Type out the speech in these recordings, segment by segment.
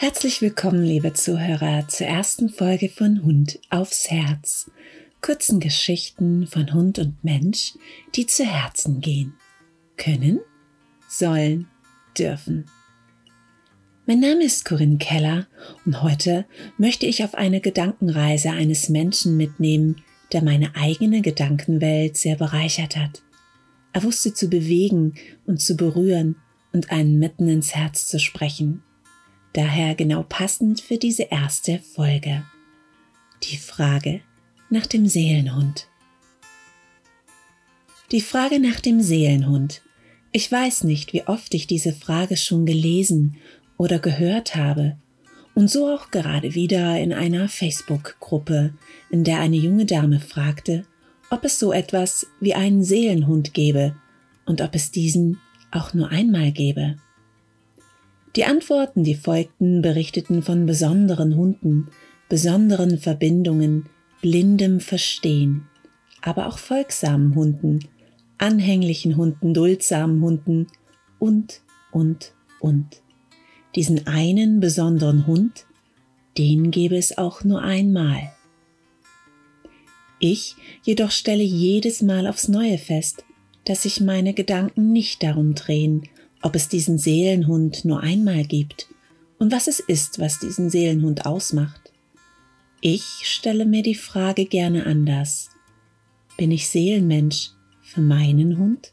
Herzlich willkommen, liebe Zuhörer, zur ersten Folge von Hund aufs Herz. Kurzen Geschichten von Hund und Mensch, die zu Herzen gehen. Können, sollen, dürfen. Mein Name ist Corinne Keller und heute möchte ich auf eine Gedankenreise eines Menschen mitnehmen, der meine eigene Gedankenwelt sehr bereichert hat. Er wusste zu bewegen und zu berühren und einen mitten ins Herz zu sprechen daher genau passend für diese erste Folge. Die Frage nach dem Seelenhund. Die Frage nach dem Seelenhund. Ich weiß nicht, wie oft ich diese Frage schon gelesen oder gehört habe, und so auch gerade wieder in einer Facebook-Gruppe, in der eine junge Dame fragte, ob es so etwas wie einen Seelenhund gäbe und ob es diesen auch nur einmal gäbe. Die Antworten, die folgten, berichteten von besonderen Hunden, besonderen Verbindungen, blindem Verstehen, aber auch folgsamen Hunden, anhänglichen Hunden, duldsamen Hunden und, und, und. Diesen einen besonderen Hund, den gäbe es auch nur einmal. Ich jedoch stelle jedes Mal aufs Neue fest, dass sich meine Gedanken nicht darum drehen, ob es diesen Seelenhund nur einmal gibt und was es ist, was diesen Seelenhund ausmacht. Ich stelle mir die Frage gerne anders. Bin ich Seelenmensch für meinen Hund?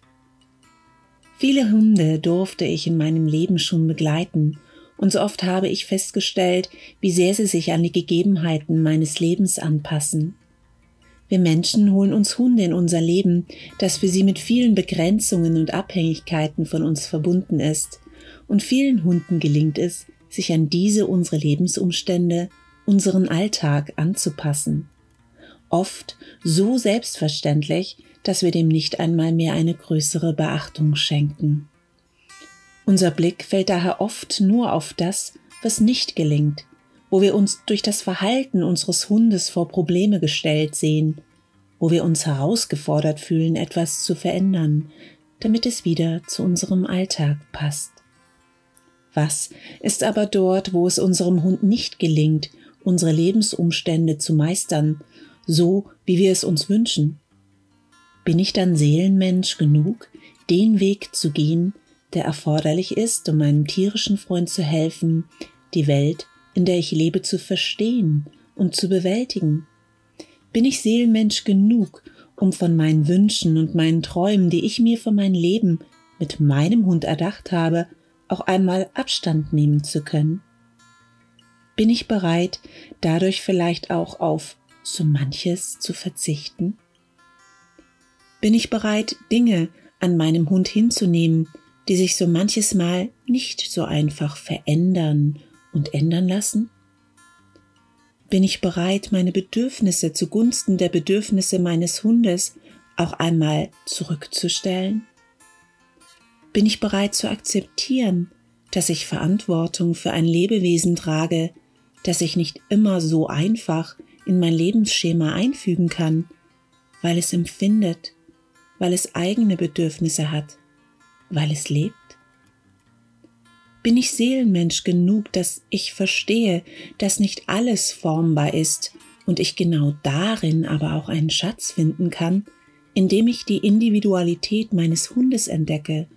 Viele Hunde durfte ich in meinem Leben schon begleiten, und so oft habe ich festgestellt, wie sehr sie sich an die Gegebenheiten meines Lebens anpassen. Wir Menschen holen uns Hunde in unser Leben, das für sie mit vielen Begrenzungen und Abhängigkeiten von uns verbunden ist. Und vielen Hunden gelingt es, sich an diese unsere Lebensumstände, unseren Alltag anzupassen. Oft so selbstverständlich, dass wir dem nicht einmal mehr eine größere Beachtung schenken. Unser Blick fällt daher oft nur auf das, was nicht gelingt, wo wir uns durch das Verhalten unseres Hundes vor Probleme gestellt sehen, wo wir uns herausgefordert fühlen, etwas zu verändern, damit es wieder zu unserem Alltag passt. Was ist aber dort, wo es unserem Hund nicht gelingt, unsere Lebensumstände zu meistern, so wie wir es uns wünschen? Bin ich dann Seelenmensch genug, den Weg zu gehen, der erforderlich ist, um meinem tierischen Freund zu helfen, die Welt in der ich lebe, zu verstehen und zu bewältigen? Bin ich Seelenmensch genug, um von meinen Wünschen und meinen Träumen, die ich mir für mein Leben mit meinem Hund erdacht habe, auch einmal Abstand nehmen zu können? Bin ich bereit, dadurch vielleicht auch auf so manches zu verzichten? Bin ich bereit, Dinge an meinem Hund hinzunehmen, die sich so manches Mal nicht so einfach verändern und ändern lassen? Bin ich bereit, meine Bedürfnisse zugunsten der Bedürfnisse meines Hundes auch einmal zurückzustellen? Bin ich bereit zu akzeptieren, dass ich Verantwortung für ein Lebewesen trage, das ich nicht immer so einfach in mein Lebensschema einfügen kann, weil es empfindet, weil es eigene Bedürfnisse hat, weil es lebt? Bin ich Seelenmensch genug, dass ich verstehe, dass nicht alles formbar ist und ich genau darin aber auch einen Schatz finden kann, indem ich die Individualität meines Hundes entdecke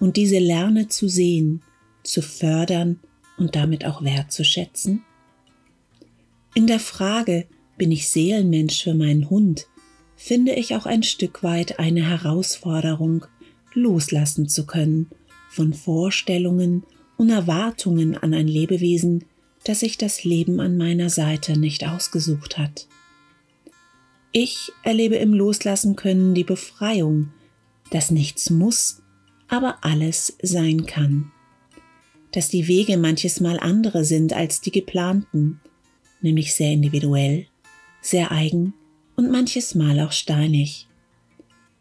und diese lerne zu sehen, zu fördern und damit auch wertzuschätzen? In der Frage, bin ich Seelenmensch für meinen Hund, finde ich auch ein Stück weit eine Herausforderung, loslassen zu können von Vorstellungen und Erwartungen an ein Lebewesen, das sich das Leben an meiner Seite nicht ausgesucht hat. Ich erlebe im Loslassen können die Befreiung, dass nichts muss, aber alles sein kann. Dass die Wege manches Mal andere sind als die geplanten, nämlich sehr individuell, sehr eigen und manches Mal auch steinig.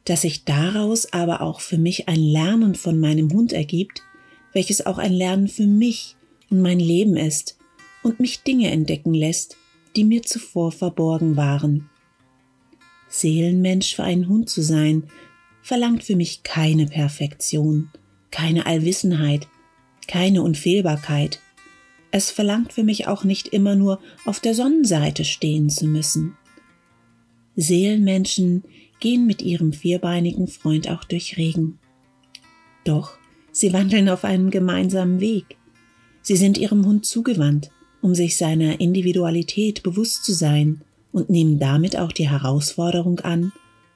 Dass sich daraus aber auch für mich ein Lernen von meinem Hund ergibt, welches auch ein Lernen für mich und mein Leben ist und mich Dinge entdecken lässt, die mir zuvor verborgen waren. Seelenmensch für einen Hund zu sein, verlangt für mich keine Perfektion, keine Allwissenheit, keine Unfehlbarkeit, es verlangt für mich auch nicht immer nur auf der Sonnenseite stehen zu müssen. Seelenmenschen gehen mit ihrem vierbeinigen Freund auch durch Regen. Doch sie wandeln auf einem gemeinsamen Weg. Sie sind ihrem Hund zugewandt, um sich seiner Individualität bewusst zu sein und nehmen damit auch die Herausforderung an,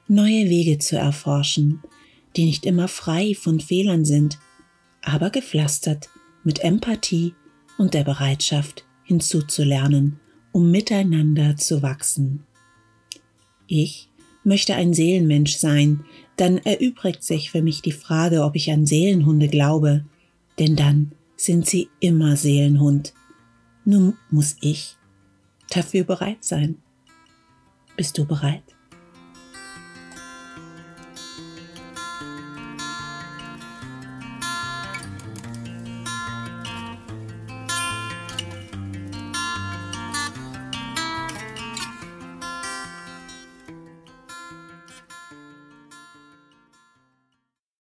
neue Wege zu erforschen, die nicht immer frei von Fehlern sind, aber gepflastert mit Empathie und der Bereitschaft hinzuzulernen, um miteinander zu wachsen. Ich möchte ein Seelenmensch sein, dann erübrigt sich für mich die Frage, ob ich an Seelenhunde glaube, denn dann sind sie immer Seelenhund. Nun muss ich dafür bereit sein. Bist du bereit?